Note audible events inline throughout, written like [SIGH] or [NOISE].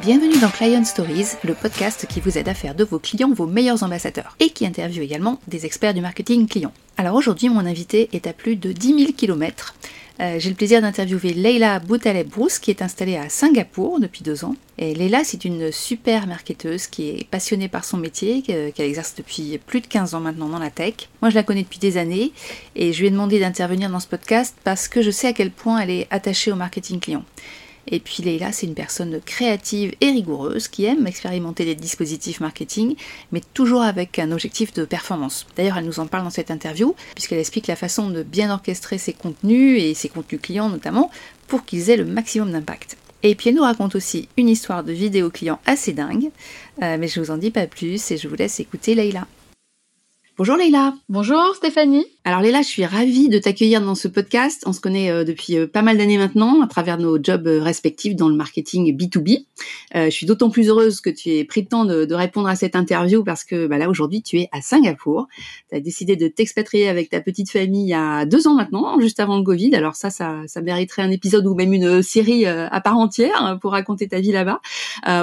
Bienvenue dans Client Stories, le podcast qui vous aide à faire de vos clients vos meilleurs ambassadeurs et qui interviewe également des experts du marketing client. Alors aujourd'hui, mon invité est à plus de 10 000 km. J'ai le plaisir d'interviewer Leila Boutaleb-Brousse qui est installée à Singapour depuis deux ans. Et Leila, c'est une super marketeuse qui est passionnée par son métier, qu'elle exerce depuis plus de 15 ans maintenant dans la tech. Moi, je la connais depuis des années et je lui ai demandé d'intervenir dans ce podcast parce que je sais à quel point elle est attachée au marketing client. Et puis Leila, c'est une personne créative et rigoureuse qui aime expérimenter des dispositifs marketing, mais toujours avec un objectif de performance. D'ailleurs, elle nous en parle dans cette interview, puisqu'elle explique la façon de bien orchestrer ses contenus, et ses contenus clients notamment, pour qu'ils aient le maximum d'impact. Et puis elle nous raconte aussi une histoire de vidéo client assez dingue, euh, mais je vous en dis pas plus et je vous laisse écouter Leila. Bonjour Leila. Bonjour Stéphanie. Alors Léla, je suis ravie de t'accueillir dans ce podcast. On se connaît euh, depuis euh, pas mal d'années maintenant à travers nos jobs euh, respectifs dans le marketing B2B. je suis d'autant plus heureuse que tu aies pris le temps de, répondre à cette interview parce que bah, là aujourd'hui tu es à Singapour. Tu as décidé de t'expatrier avec ta petite famille il y a deux ans maintenant, juste avant le Covid. Alors ça, ça, ça mériterait un épisode ou même une série à part entière pour raconter ta vie là-bas.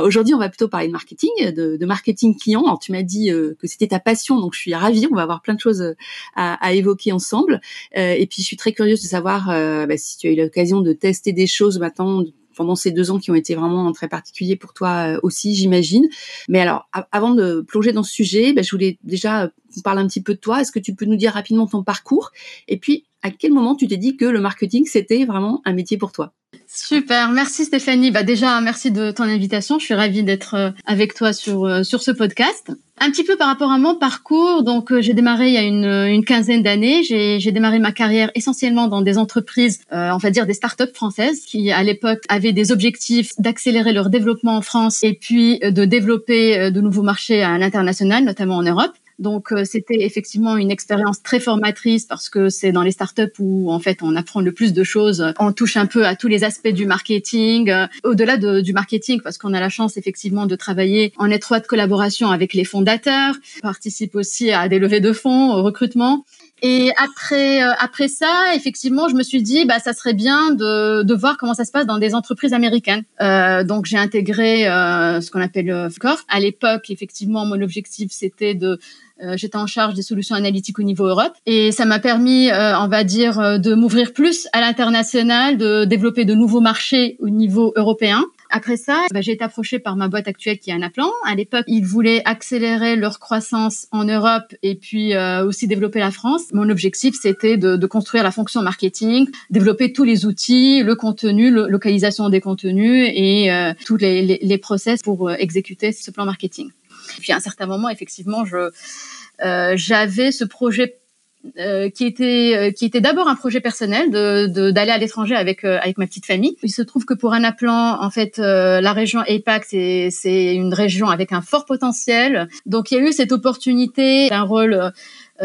aujourd'hui, on va plutôt parler de marketing, de, marketing client. Alors tu m'as dit que c'était ta passion, donc je suis ravie. On va avoir plein de choses à évoquer ensemble. Euh, et puis je suis très curieuse de savoir euh, bah, si tu as eu l'occasion de tester des choses maintenant pendant ces deux ans qui ont été vraiment très particuliers pour toi euh, aussi, j'imagine. Mais alors, avant de plonger dans ce sujet, bah, je voulais déjà qu'on parle un petit peu de toi. Est-ce que tu peux nous dire rapidement ton parcours? Et puis, à quel moment tu t'es dit que le marketing, c'était vraiment un métier pour toi? Super, merci Stéphanie. Bah déjà, merci de ton invitation. Je suis ravie d'être avec toi sur sur ce podcast. Un petit peu par rapport à mon parcours, donc euh, j'ai démarré il y a une, une quinzaine d'années. J'ai démarré ma carrière essentiellement dans des entreprises, euh, on va dire des startups françaises, qui à l'époque avaient des objectifs d'accélérer leur développement en France et puis euh, de développer euh, de nouveaux marchés à l'international, notamment en Europe. Donc euh, c'était effectivement une expérience très formatrice parce que c'est dans les startups où en fait on apprend le plus de choses. On touche un peu à tous les aspects du marketing, euh, au-delà de, du marketing parce qu'on a la chance effectivement de travailler en étroite collaboration avec les fondateurs. On participe aussi à des levées de fonds, au recrutement. Et après, euh, après ça, effectivement, je me suis dit, bah, ça serait bien de, de voir comment ça se passe dans des entreprises américaines. Euh, donc, j'ai intégré euh, ce qu'on appelle le Corp. À l'époque, effectivement, mon objectif, c'était de euh, j'étais en charge des solutions analytiques au niveau Europe et ça m'a permis, euh, on va dire, euh, de m'ouvrir plus à l'international, de développer de nouveaux marchés au niveau européen. Après ça, bah, j'ai été approchée par ma boîte actuelle qui est Anaplan. À l'époque, ils voulaient accélérer leur croissance en Europe et puis aussi développer la France. Mon objectif, c'était de, de, construire la fonction marketing, développer tous les outils, le contenu, la localisation des contenus et tous les, les, les process pour exécuter ce plan marketing. Puis à un certain moment, effectivement, je euh, j'avais ce projet euh, qui était euh, qui était d'abord un projet personnel de d'aller à l'étranger avec euh, avec ma petite famille. Il se trouve que pour un appelant, en fait, la région APAC c'est c'est une région avec un fort potentiel. Donc il y a eu cette opportunité d'un rôle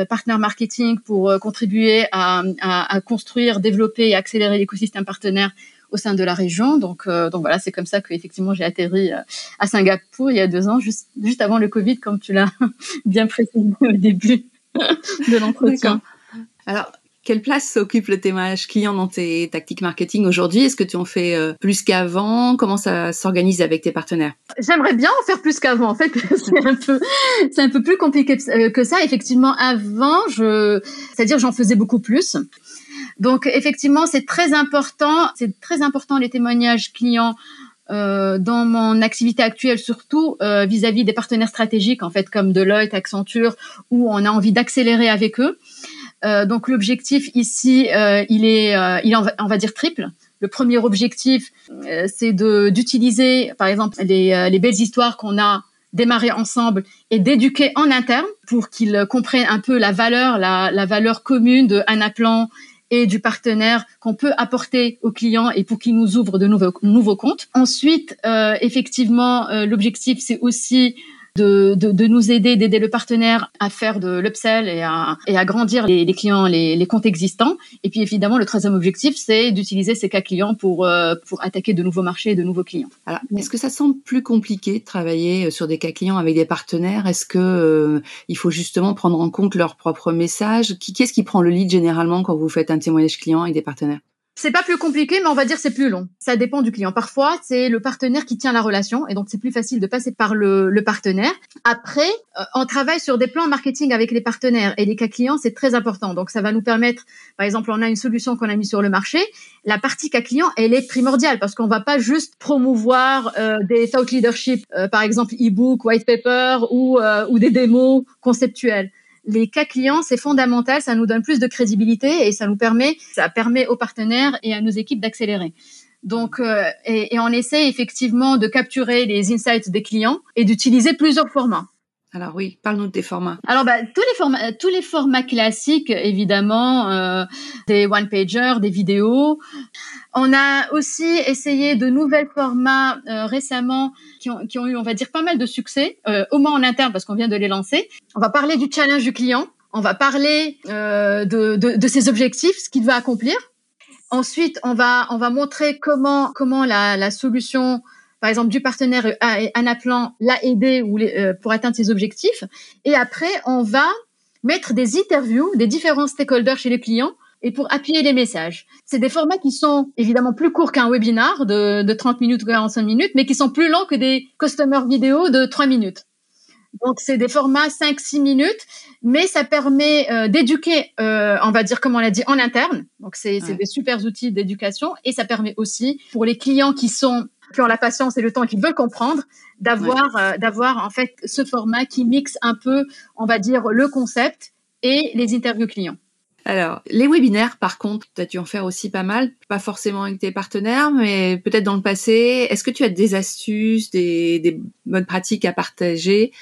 partenaire marketing pour contribuer à, à, à, construire, développer et accélérer l'écosystème partenaire au sein de la région. Donc, euh, donc voilà, c'est comme ça que effectivement j'ai atterri euh, à Singapour il y a deux ans, juste, juste avant le Covid, comme tu l'as [LAUGHS] bien précisé au début de l'entretien. Alors, quelle place occupe le témoignage client dans tes tactiques marketing aujourd'hui? Est-ce que tu en fais euh, plus qu'avant? Comment ça s'organise avec tes partenaires? J'aimerais bien en faire plus qu'avant. En fait, c'est un peu, c'est un peu plus compliqué que ça. Effectivement, avant, je, c'est-à-dire j'en faisais beaucoup plus. Donc effectivement, c'est très important, c'est très important les témoignages clients euh, dans mon activité actuelle, surtout euh, vis-à-vis des partenaires stratégiques, en fait, comme Deloitte, Accenture, où on a envie d'accélérer avec eux. Euh, donc l'objectif ici, il est, on va dire triple. Le premier objectif, c'est d'utiliser, par exemple, les, les belles histoires qu'on a démarrées ensemble et d'éduquer en interne pour qu'ils comprennent un peu la valeur, la, la valeur commune de Anaplan et du partenaire qu'on peut apporter aux clients et pour qu'ils nous ouvrent de nouveaux, nouveaux comptes. Ensuite, euh, effectivement, euh, l'objectif, c'est aussi de, de, de, nous aider, d'aider le partenaire à faire de l'upsell et à, et à grandir les, les clients, les, les, comptes existants. Et puis évidemment, le troisième objectif, c'est d'utiliser ces cas clients pour, euh, pour attaquer de nouveaux marchés et de nouveaux clients. Est-ce que ça semble plus compliqué de travailler euh, sur des cas clients avec des partenaires? Est-ce que euh, il faut justement prendre en compte leur propre message? Qui, Qui est-ce qui prend le lead généralement quand vous faites un témoignage client avec des partenaires? C'est pas plus compliqué, mais on va dire c'est plus long. Ça dépend du client. Parfois, c'est le partenaire qui tient la relation, et donc c'est plus facile de passer par le, le partenaire. Après, euh, on travaille sur des plans marketing avec les partenaires et les cas clients, c'est très important. Donc ça va nous permettre, par exemple, on a une solution qu'on a mis sur le marché. La partie cas client, elle est primordiale parce qu'on va pas juste promouvoir euh, des thought leadership, euh, par exemple e-book, white paper ou, ou des démos conceptuelles les cas clients, c'est fondamental, ça nous donne plus de crédibilité et ça nous permet, ça permet aux partenaires et à nos équipes d'accélérer. Donc, euh, et, on essaie effectivement de capturer les insights des clients et d'utiliser plusieurs formats. Alors oui, parle-nous des formats. Alors bah, tous les formats, tous les formats classiques, évidemment, euh, des one pagers, des vidéos. On a aussi essayé de nouvelles formats euh, récemment qui ont, qui ont, eu, on va dire, pas mal de succès, euh, au moins en interne parce qu'on vient de les lancer. On va parler du challenge du client. On va parler euh, de, de, de, ses objectifs, ce qu'il veut accomplir. Ensuite, on va, on va montrer comment, comment la, la solution par exemple du partenaire un appelant l'a aidé ou euh, pour atteindre ses objectifs. Et après, on va mettre des interviews des différents stakeholders chez les clients et pour appuyer les messages. C'est des formats qui sont évidemment plus courts qu'un webinar de, de 30 minutes ou 45 minutes, mais qui sont plus longs que des customer vidéo de 3 minutes. Donc c'est des formats 5-6 minutes, mais ça permet euh, d'éduquer, euh, on va dire comme on l'a dit, en interne. Donc c'est des super outils d'éducation et ça permet aussi pour les clients qui sont qui ont la patience et le temps et qui veulent comprendre, d'avoir euh, d'avoir en fait ce format qui mixe un peu, on va dire, le concept et les interviews clients. Alors, les webinaires, par contre, tu as dû en faire aussi pas mal, pas forcément avec tes partenaires, mais peut-être dans le passé. Est-ce que tu as des astuces, des, des bonnes pratiques à partager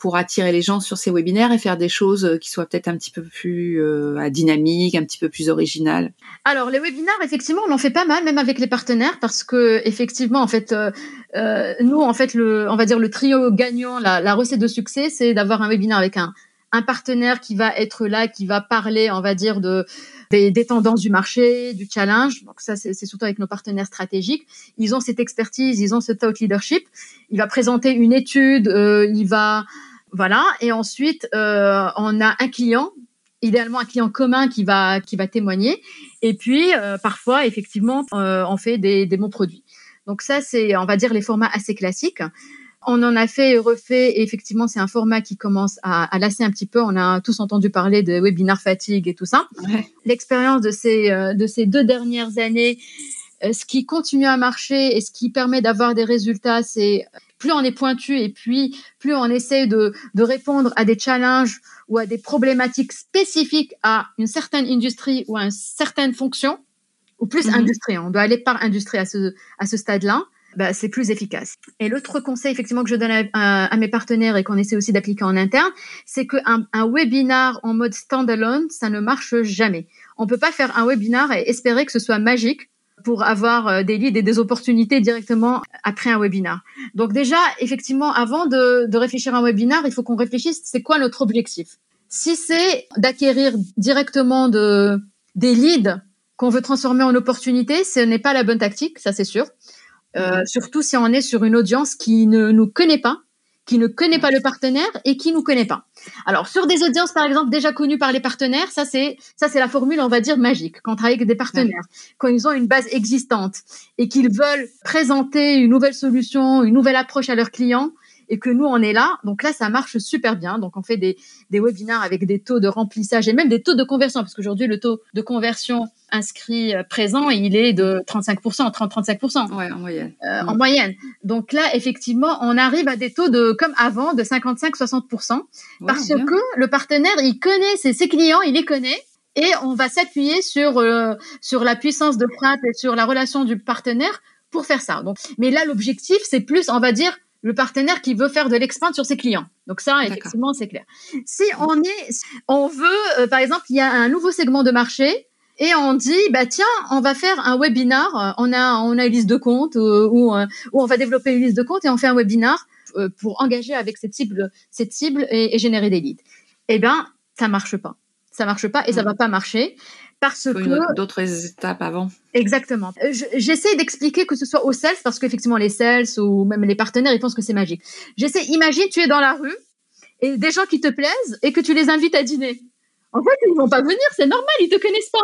pour attirer les gens sur ces webinaires et faire des choses euh, qui soient peut-être un petit peu plus euh, dynamiques, un petit peu plus originales Alors les webinaires, effectivement, on en fait pas mal, même avec les partenaires, parce que effectivement, en fait, euh, euh nous, en fait, le, on va dire le trio gagnant, la, la recette de succès, c'est d'avoir un webinaire avec un, un partenaire qui va être là, qui va parler, on va dire de des, des, tendances du marché, du challenge. Donc ça, c'est surtout avec nos partenaires stratégiques. Ils ont cette expertise, ils ont ce thought leadership. Il va présenter une étude, euh, il va voilà. Et ensuite, euh, on a un client, idéalement un client commun qui va qui va témoigner. Et puis euh, parfois, effectivement, euh, on fait des démos produits. Donc ça, c'est, on va dire, les formats assez classiques. On en a fait et refait. Et effectivement, c'est un format qui commence à, à, lasser un petit peu. On a tous entendu parler de webinar fatigue et tout ça. Ouais. L'expérience de ces de ces deux dernières années, ce qui continue à marcher et ce qui permet d'avoir des résultats, c'est plus on est pointu et puis plus on essaie de, de répondre à des challenges ou à des problématiques spécifiques à une certaine industrie ou à une certaine fonction, ou plus -hmm. industrie, on doit aller par industrie à ce, à ce stade-là, bah, c'est plus efficace. Et l'autre conseil effectivement que je donne à, à, à mes partenaires et qu'on essaie aussi d'appliquer en interne, c'est qu'un un webinar en mode standalone, ça ne marche jamais. On peut pas faire un webinar et espérer que ce soit magique pour avoir euh, des leads et des opportunités directement après un webinar. Donc déjà, effectivement, avant de, réfléchir à un webinar, il faut qu'on réfléchisse, c'est quoi notre objectif? Si c'est d'acquérir directement de, des leads qu'on veut transformer en opportunités, ce n'est pas la bonne tactique, ça c'est sûr. Euh, surtout si on est sur une audience qui ne nous connaît pas, qui ne connaît pas le partenaire et qui nous connaît pas. Alors sur des audiences par exemple déjà connues par les partenaires, ça c'est ça c'est la formule on va dire magique quand on travaille avec des partenaires, ouais. quand ils ont une base existante et qu'ils veulent présenter une nouvelle solution, une nouvelle approche à leurs clients et que nous, on est là. Donc là, ça marche super bien. Donc on fait des, des webinaires avec des taux de remplissage et même des taux de conversion, parce qu'aujourd'hui, le taux de conversion inscrit euh, présent, il est de 35%, 30-35%. Ouais, en moyenne. Euh, mmh. En moyenne. Donc là, effectivement, on arrive à des taux de, comme avant, de 55-60%, ouais, parce bien. que le partenaire, il connaît ses, ses clients, il les connaît, et on va s'appuyer sur euh, sur la puissance de frappe et sur la relation du partenaire pour faire ça. Donc, mais là, l'objectif, c'est plus, on va dire, le partenaire qui veut faire de l'expand sur ses clients. Donc ça, effectivement, c'est clair. Si on est, on veut, euh, par exemple, il y a un nouveau segment de marché et on dit, bah tiens, on va faire un webinar. On a, on a une liste de comptes euh, ou euh, on va développer une liste de comptes et on fait un webinar euh, pour engager avec cette cible, cette cible et, et générer des leads. Eh ben, ça marche pas. Ça marche pas et ça va pas marcher parce que d'autres étapes avant. Exactement. Euh, j'essaie d'expliquer que ce soit aux sales parce qu'effectivement les sales ou même les partenaires ils pensent que c'est magique. J'essaie. Imagine tu es dans la rue et des gens qui te plaisent et que tu les invites à dîner. En fait ils vont pas venir, c'est normal, ils te connaissent pas.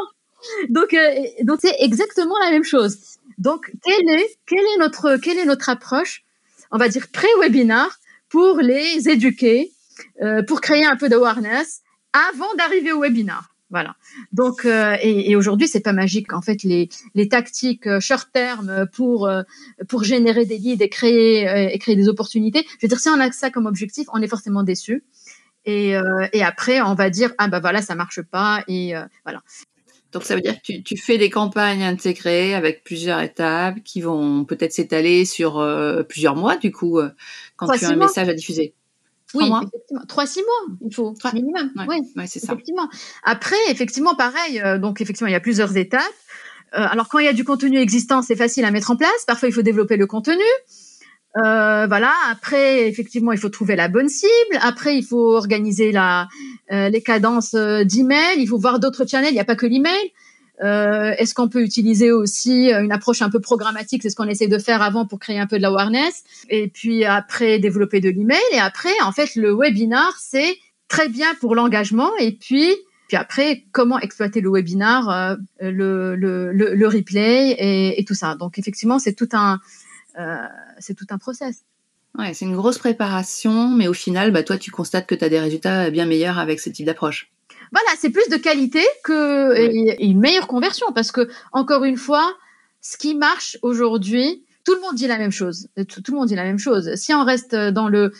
donc, donc c'est exactement la même chose. Donc, quelle est, quelle est notre, quelle est notre approche, on va dire pré-webinar, pour les éduquer, pour créer un peu d'awareness avant d'arriver au webinar. Voilà. Donc euh, et, et aujourd'hui c'est pas magique. En fait les les tactiques euh, short terme pour euh, pour générer des leads et créer et créer des opportunités. Je veux dire si on a ça comme objectif, on est forcément déçu. Et et après on va dire ah bah voilà ça marche pas et voilà. Donc ça veut dire que tu, tu, fais des campagnes intégrées avec plusieurs étapes qui vont peut-être s'étaler sur plusieurs mois du coup quand tu as un message à diffuser. Oui, effectivement. Trois, six mois, il faut, minimum. Oui, ouais, c'est ça. Effectivement. Après, effectivement, pareil, euh, donc effectivement, il y a plusieurs étapes. Euh, alors, quand il y a du contenu existant, c'est facile à mettre en place. Parfois, il faut développer le contenu. Euh, voilà. Après, effectivement, il faut trouver la bonne cible. Après, il faut organiser la, les cadences d'email. Il faut voir d'autres channels. Il n'y a pas que l'email. Euh, Est-ce qu'on peut utiliser aussi une approche un peu programmatique C'est ce qu'on essaie de faire avant pour créer un peu de l'awareness. Et puis après, développer de l'email. Et après, en fait, le webinar, c'est très bien pour l'engagement. Et puis, puis après, comment exploiter le webinar, euh, le, le, le, le, replay et, et, tout ça. Donc effectivement, c'est tout un, euh, c'est tout un process. Ouais, c'est une grosse préparation, mais au final, bah, toi, tu constates que tu as des résultats bien meilleurs avec ce type d'approche. Voilà, c'est plus de qualité que et, meilleure conversion parce que encore une fois, ce qui marche aujourd'hui, tout le monde dit la même chose. Tout, tout, le monde dit la même chose. Si on reste dans le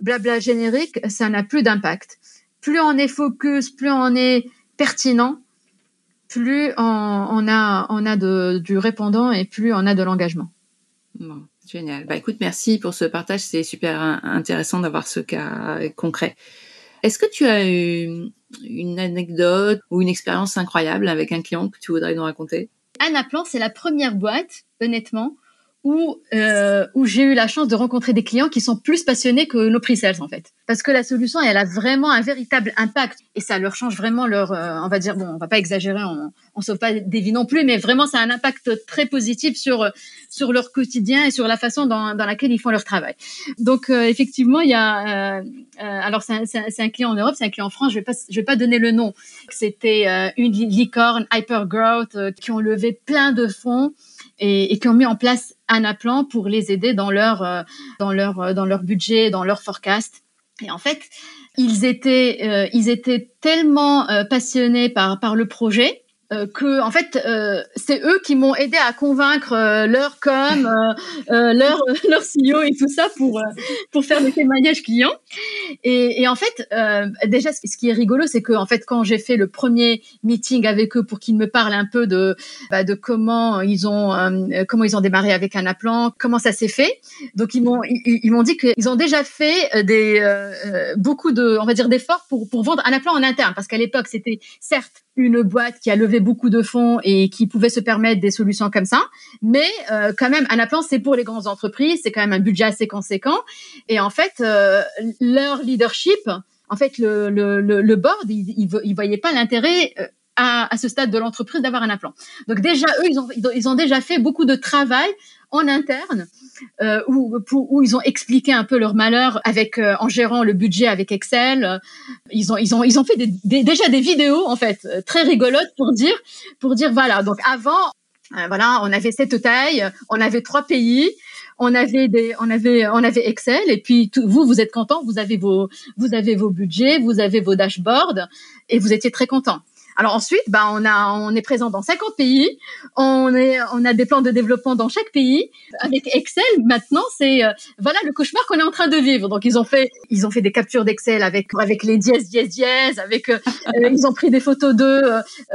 blabla générique, ça n'a plus d'impact. Plus on est focus, plus on est pertinent, plus on, on a on a de, du répondant et plus on a de l'engagement. Bon, génial. Bah écoute, merci pour ce partage. C'est super intéressant d'avoir ce cas concret. Est-ce que tu as eu une anecdote ou une expérience incroyable avec un client que tu voudrais nous raconter? Anaplan, c'est la première boîte, honnêtement, où, euh, où j'ai eu la chance de rencontrer des clients qui sont plus passionnés que nos pre-sales en fait. Parce que la solution, elle a vraiment un véritable impact et ça leur change vraiment leur, euh, on va dire, bon, on va pas exagérer, on, on sauve pas des vies non plus, mais vraiment, ça a un impact très positif sur sur leur quotidien et sur la façon dans, dans laquelle ils font leur travail. Donc euh, effectivement, il y a, euh, euh, alors c'est un, un, client en Europe, c'est un client en France, je vais pas je vais pas donner le nom. C'était une licorne hyper growth qui ont levé plein de fonds et, et, qui ont mis en place un appelant pour les aider dans leur euh, dans leur euh, dans leur budget, dans leur forecast. Et en fait, ils étaient euh, ils étaient tellement passionnés par par le projet euh, que en fait euh, c'est eux qui m'ont aidé à convaincre euh, leur com, leur [LAUGHS] leur CEO et tout ça pour pour faire des témoignages clients. Et, en fait déjà ce qui est rigolo c'est que en fait quand j'ai fait le premier meeting avec eux pour qu'ils me parlent un peu de bah, de comment ils ont comment ils ont démarré avec un appelant, comment ça s'est fait. Donc ils m'ont ils, m'ont dit qu'ils ont déjà fait des beaucoup de on va dire d'efforts pour pour vendre un appelant en interne parce qu'à l'époque c'était certes une boîte qui a levé beaucoup de fonds et qui pouvait se permettre des solutions comme ça. Mais euh, quand même, un plan, c'est pour les grandes entreprises, c'est quand même un budget assez conséquent. Et en fait, euh, leur leadership, en fait, le, le, le, board, il, il, voyait pas l'intérêt euh, à, à, ce stade de l'entreprise d'avoir un plan. Donc déjà, eux, ils ont, ils ont déjà fait beaucoup de travail en interne euh, où, où, ils ont expliqué un peu leur malheur avec euh, en gérant le budget avec Excel. Ils ont ils ont ils ont fait des, déjà des vidéos en fait très rigolotes pour dire pour dire voilà donc avant euh, voilà on avait cette taille, on avait trois pays. On avait des, on avait, on avait Excel et puis vous, vous êtes content, vous avez vos, vous avez vos budgets, vous avez vos dashboards et vous étiez très content. Alors ensuite, bah, on, a, on est présent dans 50 pays, on, est, on a des plans de développement dans chaque pays. Avec Excel, maintenant, c'est euh, voilà le cauchemar qu'on est en train de vivre. Donc ils ont fait, ils ont fait des captures d'Excel avec avec les dièses, dièses, dièses, avec euh, [LAUGHS] euh, ils ont pris des photos d'eux,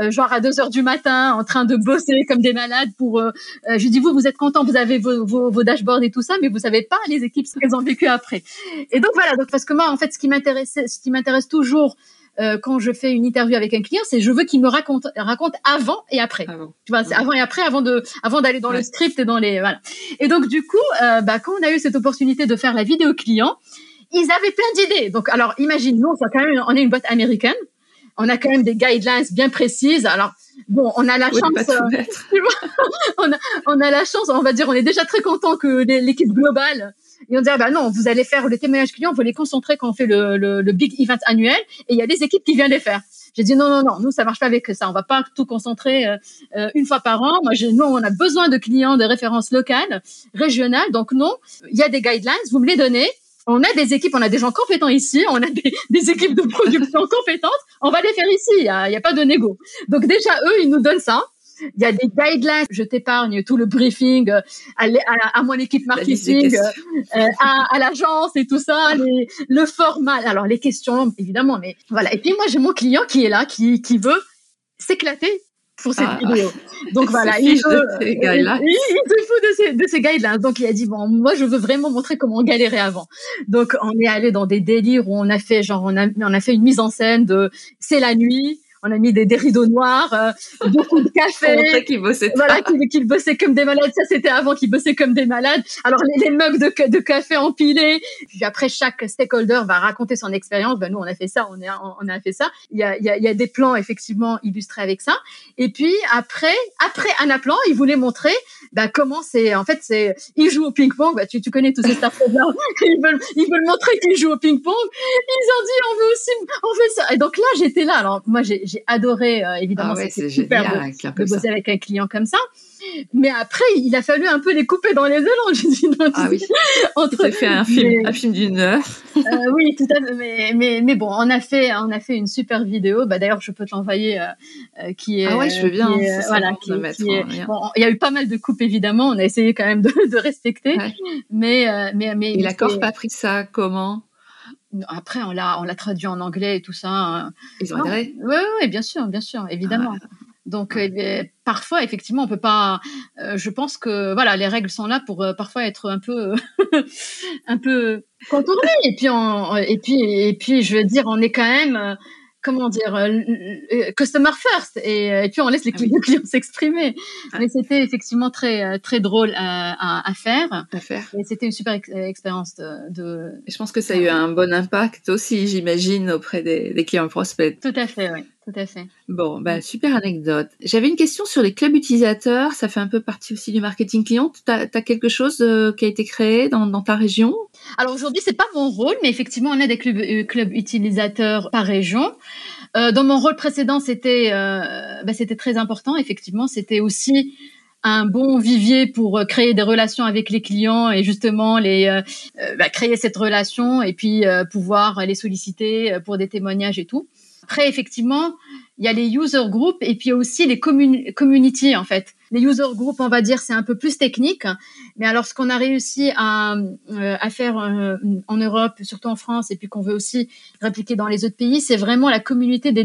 genre à 2 heures du matin, en train de bosser comme des malades pour. je dis vous, vous êtes contents, vous avez vos, vos, vos, dashboards et tout ça, mais vous savez pas les équipes ce qu'elles ont vécu après. Et donc voilà, donc parce que moi, en fait, ce qui m'intéresse toujours euh, quand je fais une interview avec un client, c'est je veux qu'il me raconte raconte avant et après. Avant. Tu vois, c'est avant et après, avant de avant d'aller dans le script et dans les voilà. Et donc du coup, euh, bah, quand on a eu cette opportunité de faire la vidéo client, ils avaient plein d'idées. Donc alors, imagine, nous, on, quand même, on est une boîte américaine. On a quand même des guidelines bien précises. Alors, bon, on a la chance. Euh, [LAUGHS] on, a, on a la chance, on va dire, on est déjà très content que l'équipe globale et on dit, ah bah non, vous allez faire le témoignage client, vous les concentrer quand on fait le, le, le big event annuel, et il y a des équipes qui viennent les faire. J'ai dit non, non, non, nous, ça marche pas avec ça. On va pas tout concentrer une fois par an. Moi, j'ai, nous, on a besoin de clients de référence locale, régionale. Donc non, il y a des guidelines. Vous me les donnez. On a des équipes, on a des gens compétents ici, on a des, [LAUGHS] équipes de production compétentes. On va les faire ici. Il y a, a pas de négo. Donc déjà, eux, ils nous donnent ça. Il y a des guidelines. Je t'épargne tout le briefing euh, à, à, à mon équipe marketing, euh, à, à l'agence et tout ça, les, le format. Alors les questions, évidemment, mais voilà. Et puis moi, j'ai mon client qui est là, qui, qui veut s'éclater pour cette ah. vidéo. Donc voilà, il, veut, il, il, se fout de ces, de ces guidelines. Donc il a dit bon, moi je veux vraiment montrer comment on galérait avant. Donc on est allé dans des délires où on a fait genre on a on a fait une mise en scène de c'est la nuit, on a mis des, des rideaux noirs, euh, beaucoup de [LAUGHS] café. qu'ils bossaient. Voilà, qu'ils bossaient comme des malades. Ça, c'était avant qu'ils bossaient comme des malades. Alors, les, les mugs de, de, café empilés. Puis après, chaque stakeholder va raconter son expérience. Ben, nous, on a fait ça, on, est, on a fait ça. Il y a, il y a, il y a des plans, effectivement, illustrés avec ça. Et puis, après, après un plan, ils voulaient montrer bah, comment c'est. En fait, c'est. Ils jouent au ping-pong. Bah, tu, tu connais tous ces stars [LAUGHS] là ils veulent, ils veulent montrer qu'ils jouent au ping-pong. Ils ont dit, on veut aussi, on fait ça. Et donc là, j'étais là. Alors, moi, j'ai adoré, euh, évidemment, ah c'est super génial, de, de bosser avec un client comme ça. Mais après, il a fallu un peu les couper dans les ailes. [LAUGHS] J'ai dit non. Ah oui. [LAUGHS] Entre... fait un film, un film d'une heure. [LAUGHS] euh, oui, tout à fait. Mais, mais, mais bon, on a fait, on a fait une super vidéo. Bah d'ailleurs, je peux te l'envoyer, euh, qui est. Ah ouais, je veux bien. Est, voilà, qui, qui est, bon, il y a eu pas mal de coupes évidemment. On a essayé quand même de, de respecter. Ouais. Mais, mais, mais. Et l'accord pas pris ça comment? Après, on l'a, on l'a traduit en anglais et tout ça. Hein. Ils ont adhéré? Oui, bien sûr, bien sûr, évidemment. Ah. Donc euh, parfois, effectivement, on peut pas. Euh, je pense que voilà, les règles sont là pour euh, parfois être un peu, [LAUGHS] un peu contournées. Et puis, on, et puis, et puis, je veux dire, on est quand même comment dire, euh, euh, customer first, et, euh, et, puis on laisse les ah [LAUGHS] clients, s'exprimer. Ah. Mais c'était effectivement très très drôle à, à, faire. À faire. Et c'était une super ex expérience de, de, Je pense que ça a eu un bon impact aussi, j'imagine, auprès des, des, clients prospects. Tout à fait, oui. Tout à fait. Bon, bah, super anecdote. J'avais une question sur les clubs utilisateurs. Ça fait un peu partie aussi du marketing client. Tu as, quelque chose euh, qui a été créé dans, dans ta région? Alors aujourd'hui, c'est pas mon rôle, mais effectivement, on a des clubs, euh, clubs utilisateurs par région. Euh, dans mon rôle précédent, c'était bah, c'était très important. Effectivement, c'était aussi un bon vivier pour créer des relations avec les clients et justement les euh, bah, créer cette relation et puis euh, pouvoir les solliciter pour des témoignages et tout. Après, effectivement, il y a les user groups et puis aussi les community en fait. Les user groups, on va dire, c'est un peu plus technique, mais alors ce qu'on a réussi à, euh, faire euh, en Europe, surtout en France, et puis qu'on veut aussi répliquer dans les autres pays, c'est vraiment la communauté des,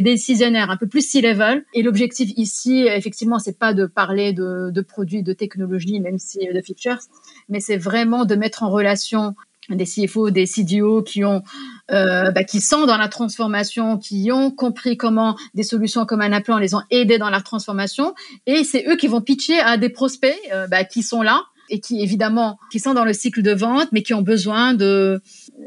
décisionnaires, un peu plus C-level. Et l'objectif ici, effectivement, c'est pas de parler de, de produits, de technologies, même si de features, mais c'est vraiment de mettre en relation des CFO, des CDO qui ont, euh, bah, qui sont dans la transformation, qui ont compris comment des solutions comme un appel, les ont aidés dans leur transformation, et c'est eux qui vont pitcher à des prospects euh, bah, qui sont là et qui évidemment qui sont dans le cycle de vente, mais qui ont besoin de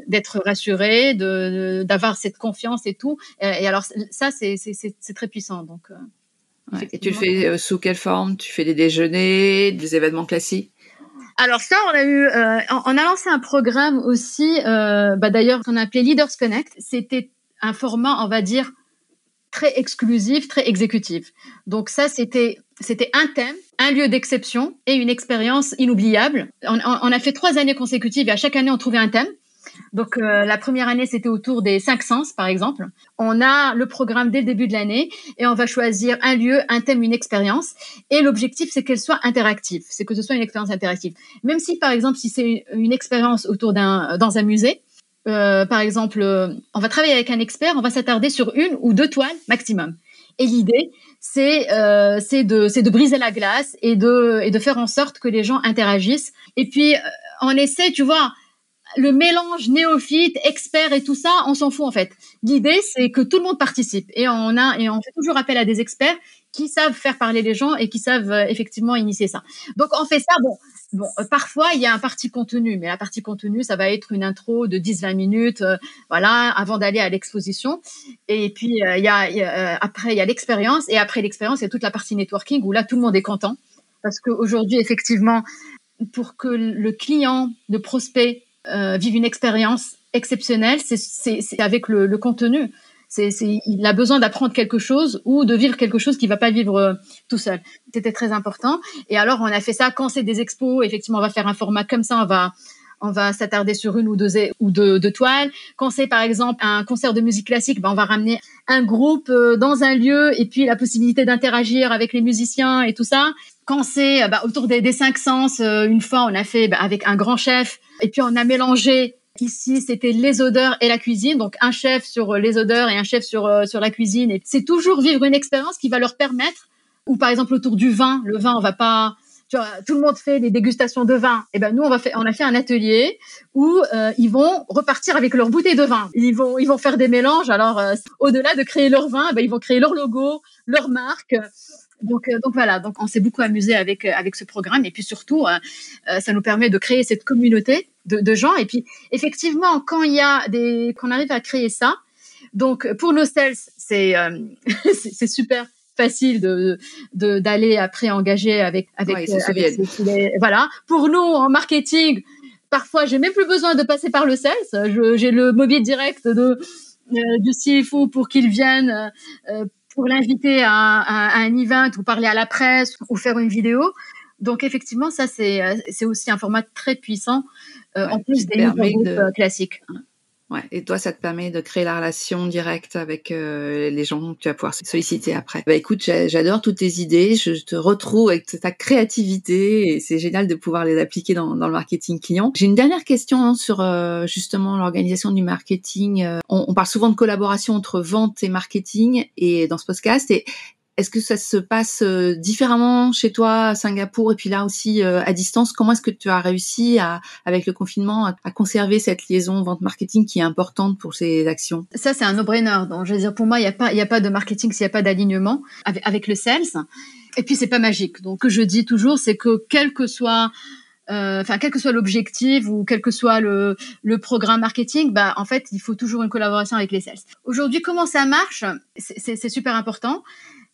d'être rassurés, de d'avoir cette confiance et tout. Et, et alors ça c'est c'est très puissant donc. Euh, ouais. Et tu le fais euh, sous quelle forme? Tu fais des déjeuners, des événements classiques? Alors ça, on a eu, on a lancé un programme aussi, euh, bah d'ailleurs qu'on a appelé Leaders Connect. C'était un format, on va dire, très exclusif, très exécutif. Donc ça, c'était c'était un thème, un lieu d'exception et une expérience inoubliable. On, a fait trois années consécutives et à chaque année, on trouvait un thème. Donc euh, la première année, c'était autour des cinq sens, par exemple. On a le programme dès le début de l'année et on va choisir un lieu, un thème, une expérience. Et l'objectif, c'est qu'elle soit interactive, c'est que ce soit une expérience interactive. Même si, par exemple, si c'est une expérience autour d'un dans un musée, euh, par exemple, euh, on va travailler avec un expert, on va s'attarder sur une ou deux toiles maximum. Et l'idée, c'est de, de briser la glace et de, et de faire en sorte que les gens interagissent. Et puis, on essaie, tu vois, le mélange néophyte, expert et tout ça, on s'en fout en fait. L'idée, c'est que tout le monde participe et on a et on fait toujours appel à des experts qui savent faire parler les gens et qui savent euh, effectivement initier ça. Donc on fait ça. Bon, bon, euh, parfois il y a un parti contenu, mais la partie contenu, ça va être une intro de 10-20 minutes, euh, voilà, avant d'aller à l'exposition. Et puis après il y a l'expérience et après l'expérience, il y a toute la partie networking où là tout le monde est content parce qu'aujourd'hui effectivement pour que le client, le prospect euh, une expérience exceptionnelle, c'est avec le, le, contenu. C'est, il a besoin d'apprendre quelque chose ou de vivre quelque chose qu'il va pas vivre euh, tout seul. C'était très important. Et alors, on a fait ça quand c'est des expos. Effectivement, on va faire un format comme ça. On va on va s'attarder sur une ou deux ou deux, toiles. Quand c'est par exemple un concert de musique classique, ben on va ramener un groupe euh, dans un lieu et puis la possibilité d'interagir avec les musiciens et tout ça. Quand c'est ben, autour des, cinq sens, euh, une fois on a fait ben, avec un grand chef et puis on a mélangé. Ici, c'était les odeurs et la cuisine, donc un chef sur les odeurs et un chef sur euh, sur la cuisine. Et c'est toujours vivre une expérience qui va leur permettre, ou par exemple autour du vin, le vin, on va pas tout le monde fait des dégustations de vin. Et eh ben nous, on va faire, on a fait un atelier où euh, ils vont repartir avec leur bouteille de vin. Ils vont, ils vont faire des mélanges. Alors, euh, au-delà de créer leur vin, eh ben, ils vont créer leur logo, leur marque. Donc, euh, donc voilà. Donc, on s'est beaucoup amusé avec avec ce programme. Et puis surtout, ça nous permet de créer cette communauté de, de gens. Et puis, effectivement, quand il y a des, qu'on arrive à créer ça. Donc, pour nos sales, c'est [LAUGHS] c'est super facile de d'aller après engager avec avec, euh, voilà pour nous en marketing parfois j'ai même plus besoin de passer par le sales j'ai le mobile direct de euh, du CFO pour qu'il vienne euh, pour l'inviter à, à, un event ou parler à la presse ou faire une vidéo. Donc effectivement ça c'est c'est aussi un format très puissant en plus des groupes classiques Ouais, et toi, ça te permet de créer la relation directe avec euh, les gens que tu vas pouvoir solliciter après. Bah écoute, j'adore toutes tes idées, je te retrouve avec ta créativité et c'est génial de pouvoir les appliquer dans, dans le marketing client. J'ai une dernière question hein, sur euh, justement l'organisation du marketing. Euh, on, on, parle souvent de collaboration entre vente et marketing et dans ce podcast. Et est-ce que ça se passe euh, différemment chez toi à Singapour et puis là aussi euh, à distance? Comment est-ce que tu as réussi à, avec le confinement à, conserver cette liaison vente marketing qui est importante pour ces actions? Ça c'est un no-brainer. Donc je veux dire pour moi il n'y a pas il a pas de marketing s'il n'y a pas d'alignement avec, avec, le sales. Et puis c'est pas magique. Donc ce que je dis toujours c'est que quel que soit euh, enfin quel que soit l'objectif ou quel que soit le, le programme marketing, bah en fait il faut toujours une collaboration avec les sales. Aujourd'hui comment ça marche? C'est super important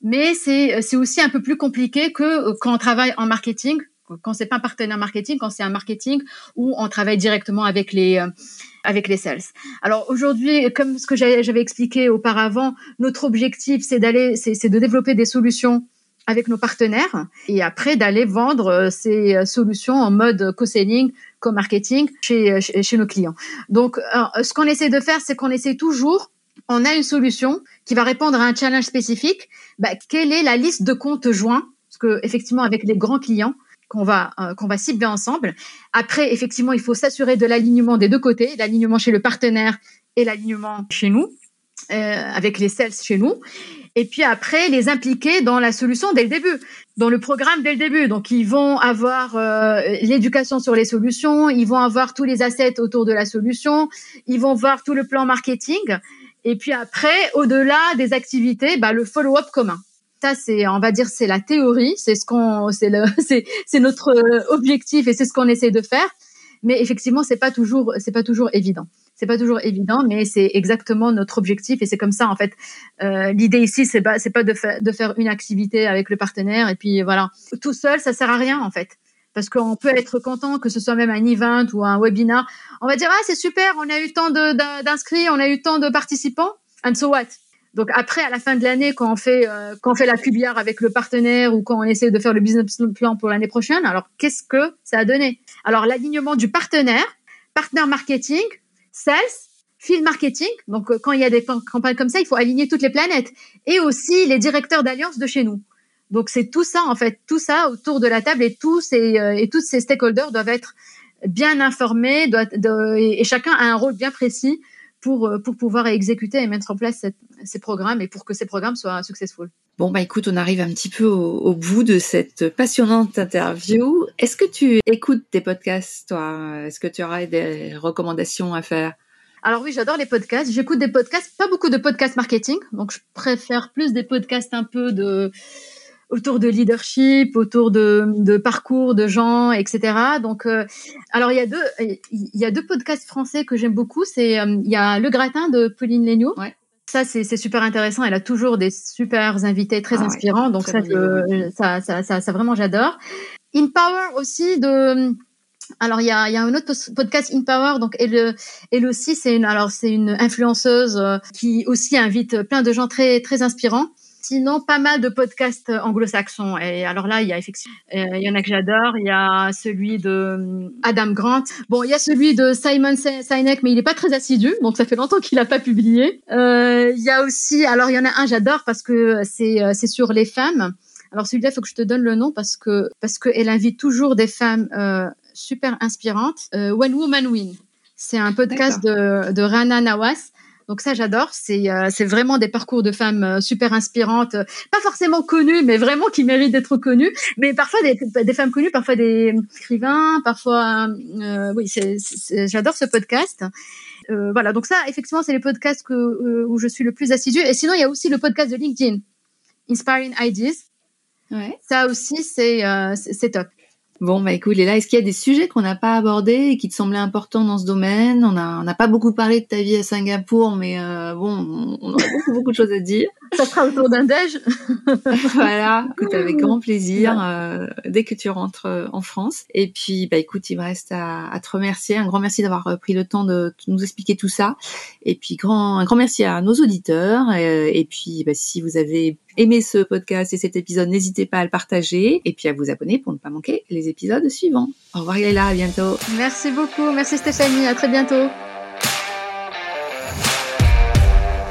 mais c'est aussi un peu plus compliqué que euh, quand on travaille en marketing, quand c'est pas un partenaire marketing, quand c'est un marketing où on travaille directement avec les euh, avec les sales. Alors aujourd'hui, comme ce que j'avais expliqué auparavant, notre objectif c'est d'aller, c'est de développer des solutions avec nos partenaires et après d'aller vendre euh, ces solutions en mode co-selling, co-marketing chez, chez nos clients. Donc, ce qu'on essaie de faire, c'est qu'on essaie toujours on a une solution qui va répondre à un challenge spécifique. Bah, quelle est la liste de comptes joints? Parce que effectivement, avec les grands clients qu'on va euh, qu'on va cibler ensemble. Après, effectivement, il faut s'assurer de l'alignement des deux côtés, l'alignement chez le partenaire et l'alignement chez nous, euh, avec les sales chez nous. Et puis après, les impliquer dans la solution dès le début, dans le programme dès le début. Donc, ils vont avoir euh, l'éducation sur les solutions, ils vont avoir tous les assets autour de la solution, ils vont voir tout le plan marketing. Et puis après, au-delà des activités, bah, le follow-up commun. Ça, c'est, on va dire, c'est la théorie, c'est ce qu'on, c'est le, [LAUGHS] c'est, c'est notre euh, objectif et c'est ce qu'on essaie de faire. Mais effectivement, c'est pas toujours, c'est pas toujours évident. C'est pas toujours évident, mais c'est exactement notre objectif et c'est comme ça en fait. Euh, l'idée ici, c'est pas, c'est pas de, faire de faire une activité avec le partenaire et puis voilà. Tout seul, ça sert à rien en fait parce qu'on peut être content que ce soit même un event ou un webinar. On va dire ah c'est super, on a eu tant d'inscrits, on a eu tant de participants, and so what? Donc après, à la fin de l'année, quand on fait euh, quand on fait la cubière avec le partenaire ou quand on essaie de faire le business plan pour l'année prochaine, alors qu'est-ce que ça a donné? Alors l'alignement du partenaire, partenaire marketing, sales, field marketing. Donc euh, quand il y a des campagnes comme ça, il faut aligner toutes les planètes et aussi les directeurs d'alliance de chez nous. Donc c'est tout ça en fait, tout ça autour de la table et tous ces euh, et tous ces stakeholders doivent être bien informés et, chacun a un rôle bien précis pour euh, pour pouvoir exécuter et mettre en place ces programmes et pour que ces programmes soient successful. Bon bah écoute, on arrive un petit peu au, bout de cette passionnante interview. Est-ce que tu écoutes des podcasts toi? Est-ce que tu aurais des recommandations à faire? Alors oui, j'adore les podcasts. J'écoute des podcasts, pas beaucoup de podcasts marketing, donc je préfère plus des podcasts un peu de autour de leadership, autour de, de parcours de gens, etc. Donc, euh, alors il y a deux, il y a deux podcasts français que j'aime beaucoup. C'est euh, il y a Le Gratin de Pauline Léniaud. Ouais. Ça, c'est super intéressant. Elle a toujours des super invités très ah inspirants. donc ça, ça, ça, ça, ça, vraiment, j'adore. In Power aussi de Alors il y a, y a un autre podcast In Power, donc elle, elle aussi c'est une alors c'est une influenceuse euh, qui aussi invite plein de gens très très inspirants. Sinon, pas mal de podcasts anglo-saxons. Et alors là, il y a effectivement, euh, il y en a que j'adore. Il y a celui de euh, Adam Grant. Bon, il y a celui de Simon Sinek, mais il n'est pas très assidu, donc ça fait longtemps qu'il n'a pas publié. Euh, il y a aussi, alors il y en a un j'adore parce que c'est c'est sur les femmes. Alors celui-là, il faut que je te donne le nom parce que parce qu'elle invite toujours des femmes euh, super inspirantes. Euh, One Woman Win. C'est un podcast de, de Rana Nawas. Donc ça, j'adore. C'est euh, c'est vraiment des parcours de femmes euh, super inspirantes, pas forcément connues, mais vraiment qui méritent d'être connues. Mais parfois des, des femmes connues, parfois des écrivains, parfois euh, oui, c'est, j'adore ce podcast. Euh, voilà, donc ça, effectivement, c'est les podcasts que, euh, où je suis le plus assidu. Et sinon, il y a aussi le podcast de LinkedIn, Inspiring Ideas. Ouais. Ça aussi, c'est c'est top. Bon, bah écoute, Léla, est-ce qu'il y a des sujets qu'on n'a pas abordés et qui te semblaient importants dans ce domaine? On n'a on a pas beaucoup parlé de ta vie à Singapour, mais euh, bon, on, a beaucoup, [LAUGHS] beaucoup de choses à dire. Ça sera autour d'un déj. [LAUGHS] [LAUGHS] voilà, écoute, avec grand plaisir, euh, dès que tu rentres euh, en France. Et puis, bah écoute, il me reste à, à te remercier. Un grand merci d'avoir euh, pris le temps de nous expliquer tout ça. Et puis, grand, un grand merci à nos auditeurs. Et, et puis, bah, si vous avez aimé ce podcast et cet épisode, n'hésitez pas à le partager et puis à vous abonner pour ne pas manquer les épisodes suivants. Au revoir Léla, à bientôt. Merci beaucoup, merci Stéphanie, à très bientôt.